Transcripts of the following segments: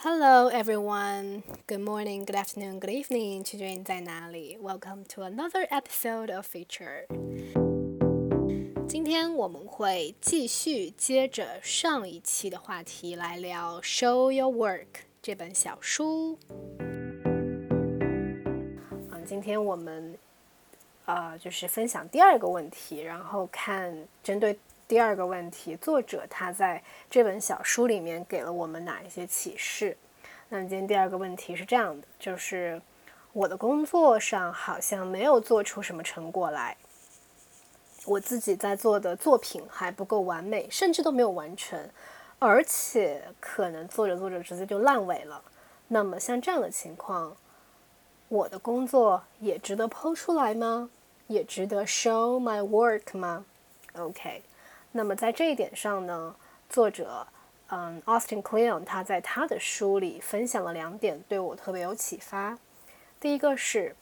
Hello, everyone. Good morning, good afternoon, good evening. 取决于你在哪里。Welcome to another episode of Feature. 今天我们会继续接着上一期的话题来聊《Show Your Work》这本小书。嗯，今天我们呃就是分享第二个问题，然后看针对。 第二个问题，作者他在这本小书里面给了我们哪一些启示？那今天第二个问题是这样的，就是我的工作上好像没有做出什么成果来，我自己在做的作品还不够完美，甚至都没有完成，而且可能做着做着直接就烂尾了。那么像这样的情况，我的工作也值得剖出来吗？也值得 show my work 吗？OK。那么在这一点上呢，作者，嗯，Austin Kleon 他在他的书里分享了两点，对我特别有启发。第一个是，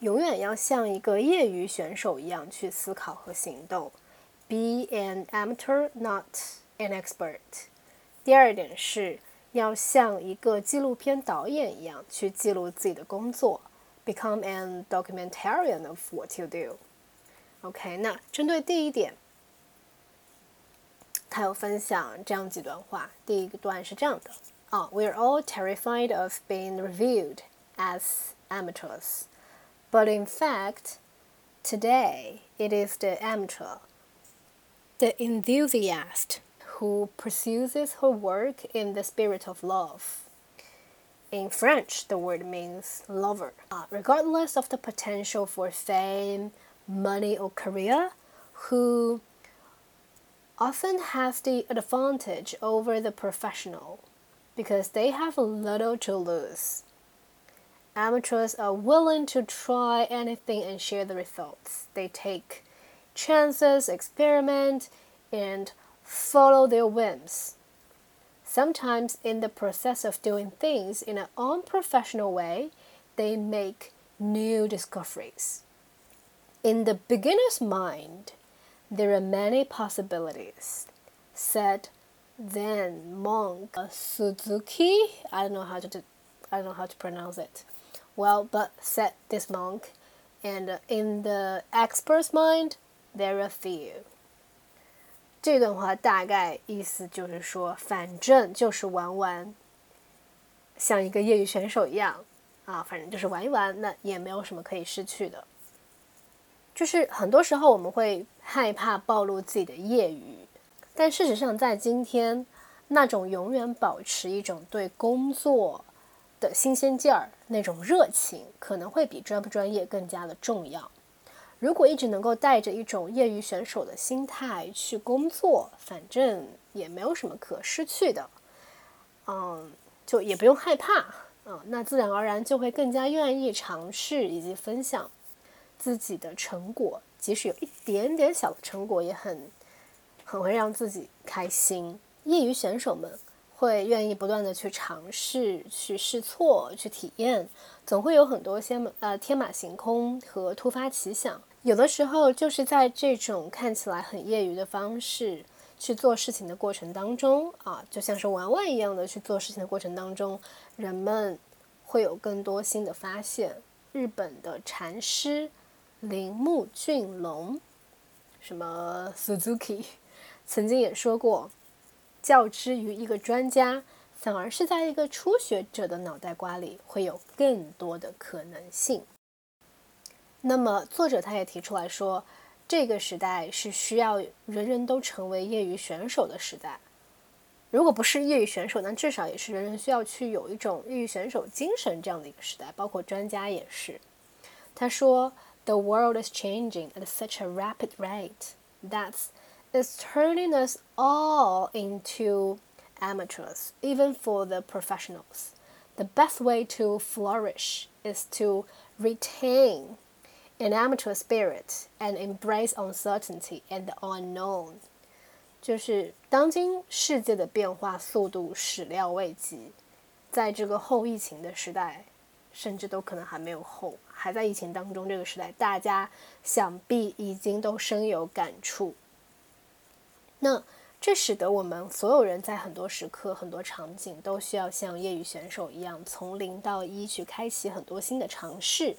永远要像一个业余选手一样去思考和行动，Be an amateur, not an expert。第二点是要像一个纪录片导演一样去记录自己的工作，Become an documentarian of what you do。OK，那针对第一点。他有分享这样几段话。第一个段是这样的啊：“We're all terrified of being reviewed as amateurs, but in fact, today it is the amateur, the enthusiast, who pursues her work in the spirit of love. In French, the word means lover. Uh, regardless of the potential for fame, money, or career, who often has the advantage over the professional because they have little to lose. Amateurs are willing to try anything and share the results. They take chances, experiment, and follow their whims. Sometimes, in the process of doing things in an unprofessional way, they make new discoveries. In the beginner's mind, there are many possibilities, said then monk Suzuki. I don't know how to I don't know how to pronounce it. Well, but said this monk, and in the expert's mind, there are few. 这段话大概意思就是说，反正就是玩玩，像一个业余选手一样啊，反正就是玩一玩，那也没有什么可以失去的。 就是很多时候我们会害怕暴露自己的业余，但事实上在今天，那种永远保持一种对工作的新鲜劲儿、那种热情，可能会比专不专业更加的重要。如果一直能够带着一种业余选手的心态去工作，反正也没有什么可失去的，嗯，就也不用害怕，嗯，那自然而然就会更加愿意尝试以及分享。自己的成果，即使有一点点小的成果，也很很会让自己开心。业余选手们会愿意不断的去尝试、去试错、去体验，总会有很多些呃天马行空和突发奇想。有的时候就是在这种看起来很业余的方式去做事情的过程当中啊，就像是玩玩一样的去做事情的过程当中，人们会有更多新的发现。日本的禅师。铃木俊龙，什么 Suzuki，曾经也说过，较之于一个专家，反而是在一个初学者的脑袋瓜里会有更多的可能性。那么作者他也提出来说，这个时代是需要人人都成为业余选手的时代。如果不是业余选手，那至少也是人人需要去有一种业余选手精神这样的一个时代。包括专家也是，他说。The world is changing at such a rapid rate that it's turning us all into amateurs, even for the professionals. The best way to flourish is to retain an amateur spirit and embrace uncertainty and the unknown. 就是当今世界的变化速度始料未及，在这个后疫情的时代， 甚至都可能还没有后，还在疫情当中这个时代，大家想必已经都深有感触。那这使得我们所有人在很多时刻、很多场景都需要像业余选手一样，从零到一去开启很多新的尝试。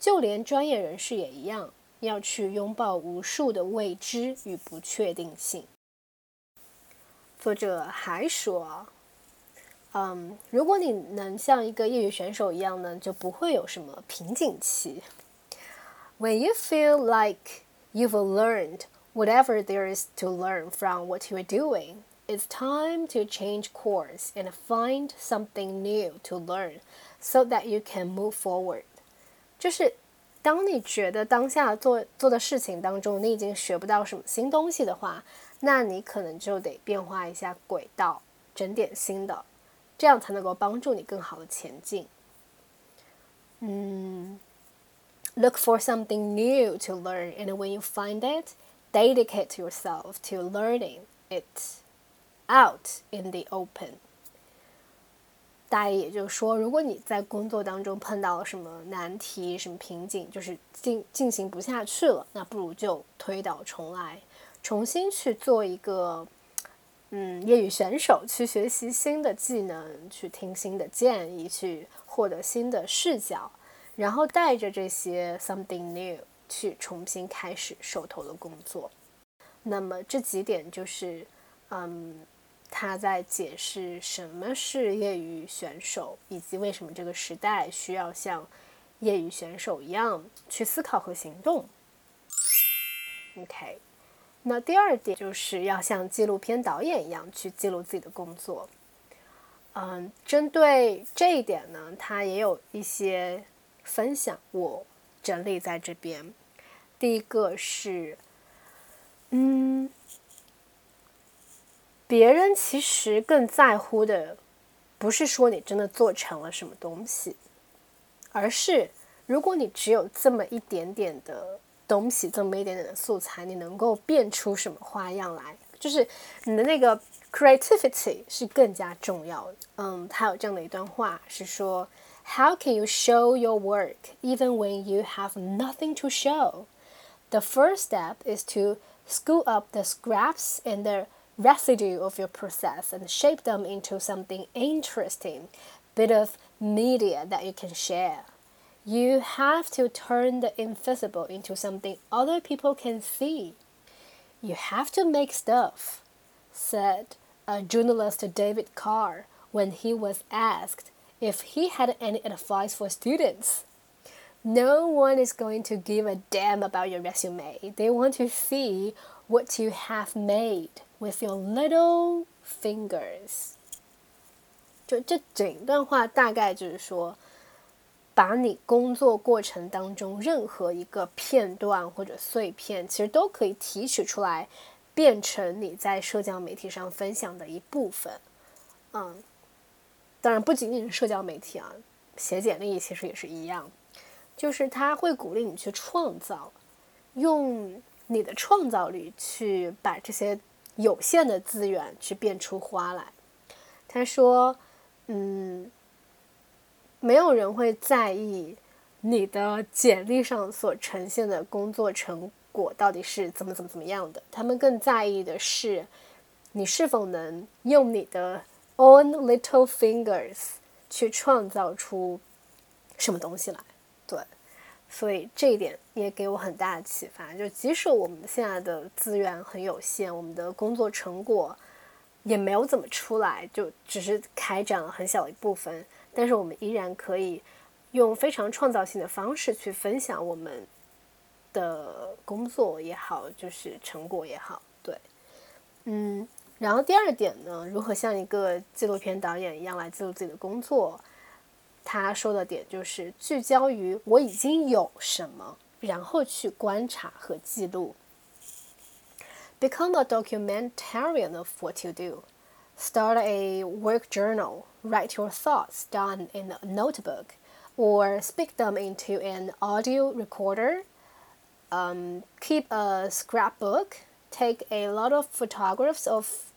就连专业人士也一样，要去拥抱无数的未知与不确定性。作者还说，嗯，如果你能像一个业余选手一样呢，就不会有什么瓶颈期。When you feel like you've learned whatever there is to learn from what you are doing, it's time to change course and find something new to learn so that you can move forward. 就是当你觉得当下做做的事情当中，你已经学不到什么新东西的话，那你可能就得变化一下轨道，整点新的， 这样才能够帮助你更好的前进。嗯，look for something new to learn, and when you find it, dedicate yourself to learning it out in the open. 大意也就是说，如果你在工作当中碰到了什么难题、什么瓶颈，就是进进行不下去了，那不如就推倒重来，重新去做一个 嗯业余选手，去学习新的技能，去听新的建议，去获得新的视角，然后带着这些 something new 去重新开始手头的工作。那么这几点就是嗯。他在解释什么是业余选手，以及为什么这个时代需要像业余选手一样去思考和行动。OK，那第二点就是要像纪录片导演一样去记录自己的工作。嗯，针对这一点呢，他也有一些分享，我整理在这边。第一个是，嗯。别人其实更在乎的，不是说你真的做成了什么东西，而是如果你只有这么一点点的东西，这么一点点的素材，你能够变出什么花样来？就是你的那个 creativity 是更加重要的。嗯，他有这样的一段话是说：How can you show your work even when you have nothing to show? The first step is to scoop up the scraps and the residue of your process and shape them into something interesting, bit of media that you can share. You have to turn the invisible into something other people can see. You have to make stuff, said a journalist David Carr when he was asked if he had any advice for students. No one is going to give a damn about your resume. They want to see what you have made with your little fingers。就这整段话大概就是说， 把你工作过程当中任何一个片段或者碎片，其实都可以提取出来，变成你在社交媒体上分享的一部分。嗯，当然不仅仅是社交媒体啊，写简历其实也是一样，就是他会鼓励你去创造，用。你的创造力去把这些有限的资源去变出花来。他说：“嗯，没有人会在意你的简历上所呈现的工作成果到底是怎么怎么怎么样的。他们更在意的是你是否能用你的 own little fingers 去创造出什么东西来。”对。所以这一点也给我很大的启发。就即使我们现在的资源很有限，我们的工作成果也没有怎么出来，就只是开展了很小一部分，但是我们依然可以用非常创造性的方式去分享我们的工作也好，就是成果也好。对，嗯，然后第二点呢，如何像一个纪录片导演一样来记录自己的工作？他说的点就是聚焦于我已经有什么，然后去观察和记录。Become a documentarian of what you do. Start a work journal. Write your thoughts down in a notebook, or speak them into an audio recorder. Um, keep a scrapbook. Take a lot of photographs of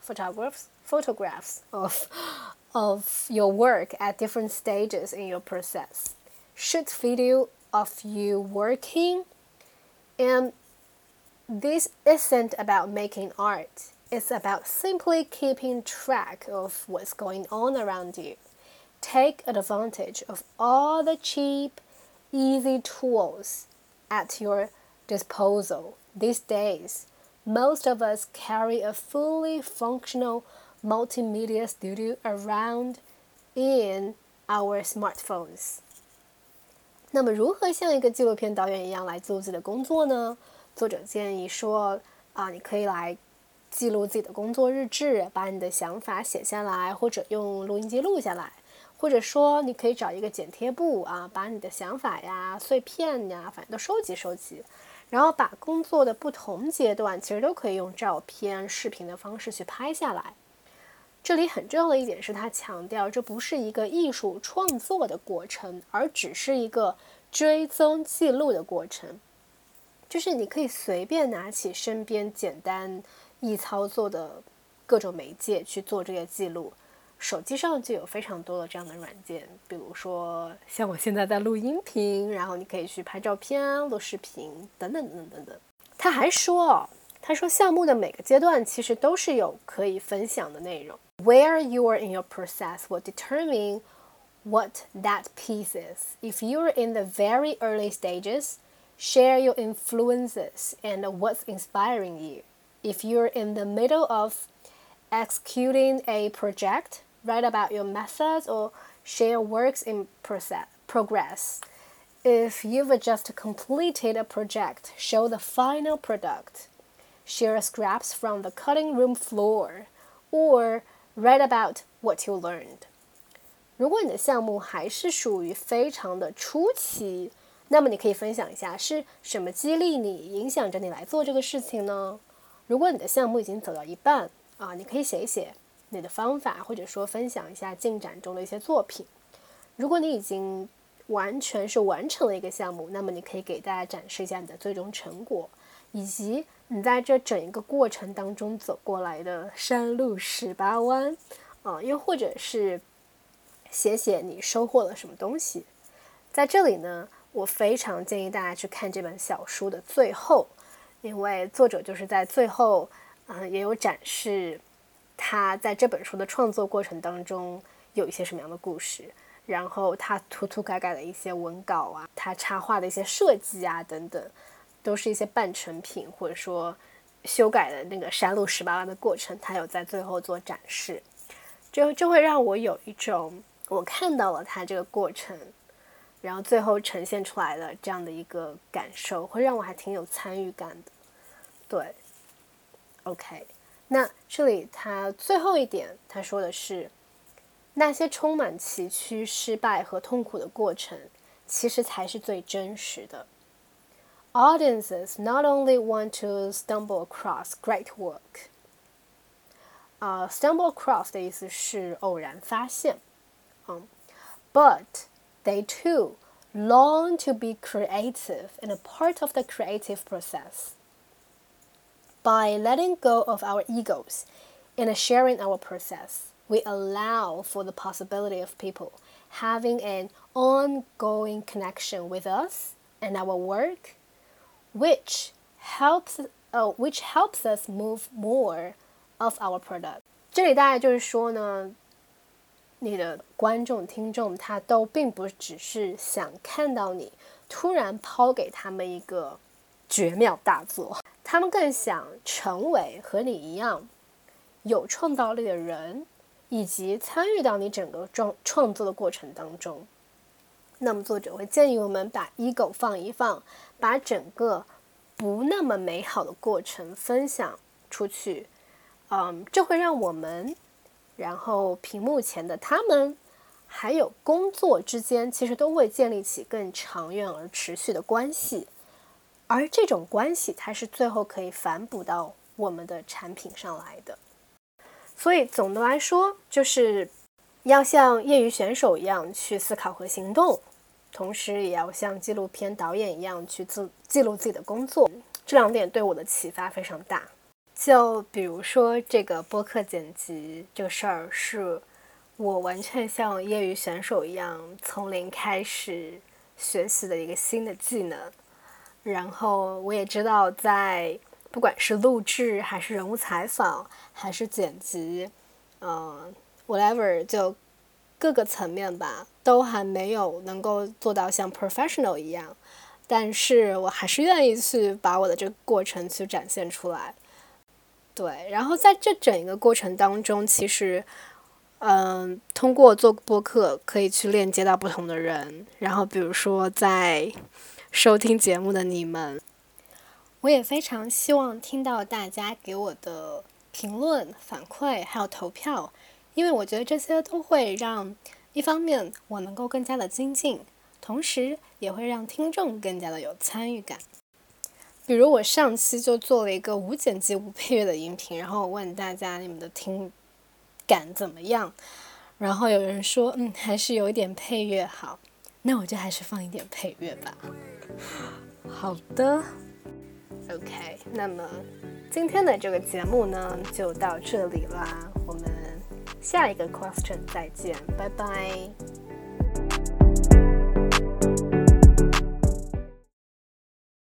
photographs photographs of of your work at different stages in your process. Shoot video of you working. And this isn't about making art. It's about simply keeping track of what's going on around you. Take advantage of all the cheap, easy tools at your disposal. These days, most of us carry a fully functional multimedia studio around in our smartphones. 那么，如何像一个纪录片导演一样来做自己的工作呢？作者建议说，啊，你可以来 记录自己的工作日志，把你的想法写下来，或者用录音机录下来，或者说你可以找一个剪贴簿啊，把你的想法呀、碎片呀，反正都收集收集，然后把工作的不同阶段，其实都可以用照片、视频的方式去拍下来。这里很重要的一点是他强调，这不是一个艺术创作的过程，而只是一个追踪记录的过程，就是你可以随便拿起身边简单。易操作的各种媒介去做这个记录，手机上就有非常多的这样的软件，比如说像我现在在录音频，然后你可以去拍照片、录视频等等等等等等。他还说，他说项目的每个阶段其实都是有可以分享的内容。Where you are in your process will determine what that piece is. If you are in the very early stages, share your influences and what's inspiring you. If you're in the middle of executing a project, write about your methods or share works in process, progress. If you've just completed a project, show the final product. Share scraps from the cutting room floor, or write about what you learned. 如果你的项目还是属于非常的初期，那么你可以分享一下是什么激励你、影响着你来做这个事情呢？ 如果你的项目已经走到一半啊，你可以写一写你的方法，或者说分享一下进展中的一些作品。如果你已经完全是完成了一个项目，那么你可以给大家展示一下你的最终成果，以及你在这整一个过程当中走过来的山路十八弯啊，又或者是写写你收获了什么东西。在这里呢，我非常建议大家去看这本小书的最后。因为作者就是在最后，嗯，也有展示他在这本书的创作过程当中有一些什么样的故事，然后他涂涂改改的一些文稿啊，他插画的一些设计啊等等，都是一些半成品或者说修改的那个山路十八弯的过程，他有在最后做展示，就就会让我有一种我看到了他这个过程。然后最后呈现出来的这样的一个感受，会让我还挺有参与感的。对，OK，那这里他最后一点他说的是，那些充满崎岖、失败和痛苦的过程，其实才是最真实的。Audiences not only want to stumble across great work，啊，stumble across 的意思是偶然发现，嗯，but they too long to be creative and a part of the creative process. By letting go of our egos and sharing our process, we allow for the possibility of people having an ongoing connection with us and our work, which helps, uh, which helps us move more of our product. 这里大概就是说呢， 你的观众、听众，他都并不只是想看到你突然抛给他们一个绝妙大作，他们更想成为和你一样有创造力的人，以及参与到你整个创创作的过程当中。那么，作者会建议我们把 ego 放一放，把整个不那么美好的过程分享出去。嗯，这会让我们。然后，屏幕前的他们，还有工作之间，其实都会建立起更长远而持续的关系，而这种关系，才是最后可以反哺到我们的产品上来的。所以，总的来说，就是要像业余选手一样去思考和行动，同时也要像纪录片导演一样去自记录自己的工作。这两点对我的启发非常大。就比如说这个播客剪辑这个事儿，是我完全像业余选手一样从零开始学习的一个新的技能。然后我也知道，在不管是录制还是人物采访，还是剪辑，嗯，whatever，就各个层面吧，都还没有能够做到像 professional 一样。但是我还是愿意去把我的这个过程去展现出来。对，然后在这整一个过程当中，其实，嗯，通过做播客可以去链接到不同的人，然后比如说在收听节目的你们。我也非常希望听到大家给我的评论、反馈，还有投票，因为我觉得这些都会让一方面我能够更加的精进，同时也会让听众更加的有参与感。比如我上期就做了一个无剪辑、无配乐的音频，然后我问大家你们的听感怎么样，然后有人说嗯还是有一点配乐好，那我就还是放一点配乐吧。好的。OK，那么今天的这个节目呢就到这里啦，我们下一个 question 再见，拜拜。